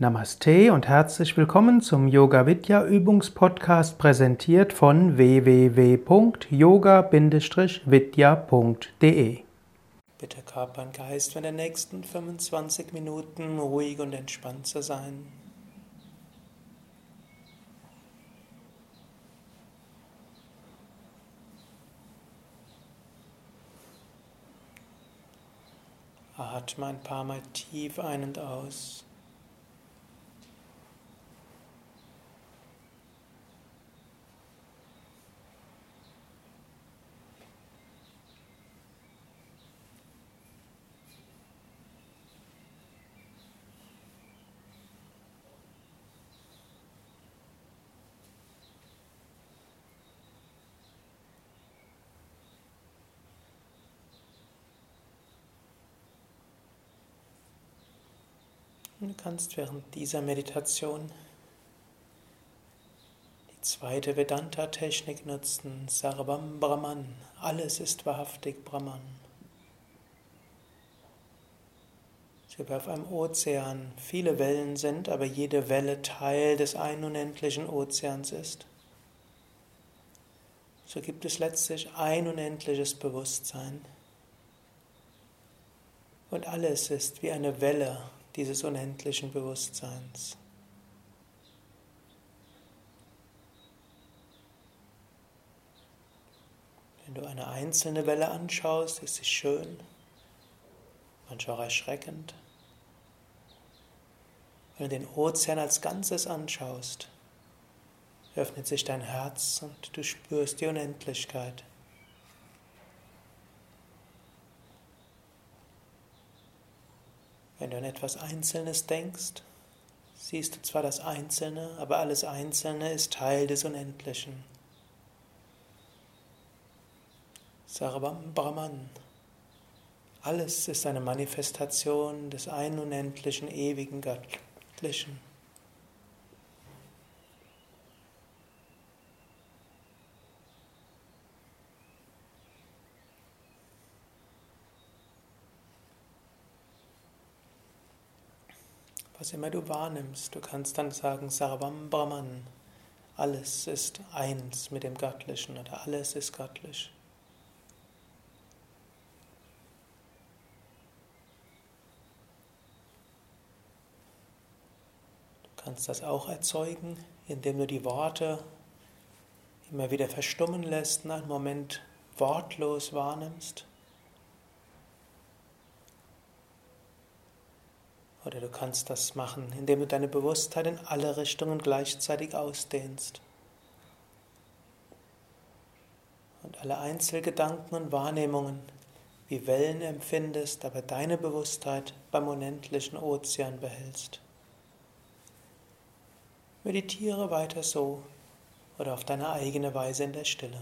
Namaste und herzlich willkommen zum Yoga Vidya Übungspodcast präsentiert von www.yoga-vidya.de. Bitte Körper und Geist für die nächsten 25 Minuten ruhig und entspannt zu sein. Atme ein paar Mal tief ein und aus. Du kannst während dieser Meditation die zweite Vedanta-Technik nutzen, Sarvam Brahman. Alles ist wahrhaftig Brahman. So wie auf einem Ozean viele Wellen sind, aber jede Welle Teil des einen unendlichen Ozeans ist. So gibt es letztlich ein unendliches Bewusstsein. Und alles ist wie eine Welle dieses unendlichen Bewusstseins. Wenn du eine einzelne Welle anschaust, ist sie schön, manchmal auch erschreckend. Wenn du den Ozean als Ganzes anschaust, öffnet sich dein Herz und du spürst die Unendlichkeit. Wenn du an etwas Einzelnes denkst, siehst du zwar das Einzelne, aber alles Einzelne ist Teil des Unendlichen. Sarvam Brahman. Alles ist eine Manifestation des einen unendlichen, ewigen Göttlichen. Was immer du wahrnimmst. Du kannst dann sagen, Sarvam Brahman. Alles ist eins mit dem Göttlichen oder alles ist göttlich. Du kannst das auch erzeugen, indem du die Worte immer wieder verstummen lässt, einen Moment wortlos wahrnimmst. Oder du kannst das machen, indem du deine Bewusstheit in alle Richtungen gleichzeitig ausdehnst. Und alle Einzelgedanken und Wahrnehmungen wie Wellen empfindest, aber deine Bewusstheit beim unendlichen Ozean behältst. Meditiere weiter so oder auf deine eigene Weise in der Stille.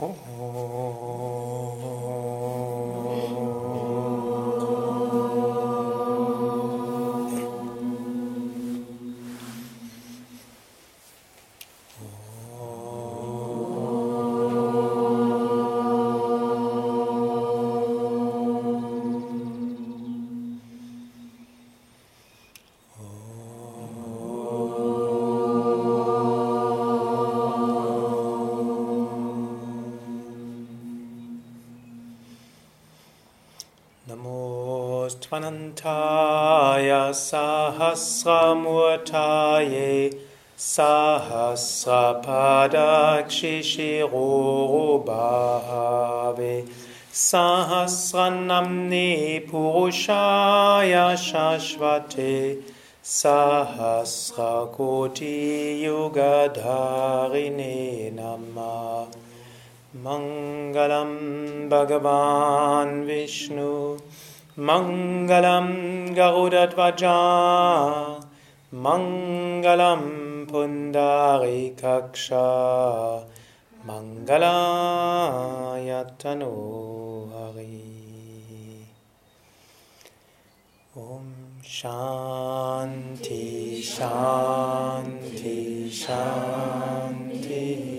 哦。Nmostvanantaya Sahasramurtaye Sahasrapadakshishirobhave Sahasranamni Purushaya Shashvate Sahasrakoti Yugadharine Namah Mangalam Bhagavan Vishnu Mangalam Garudatvaja Mangalam Pundarikaksha Mangalayatano Hari Om Shanti Shanti Shanti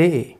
Namastê!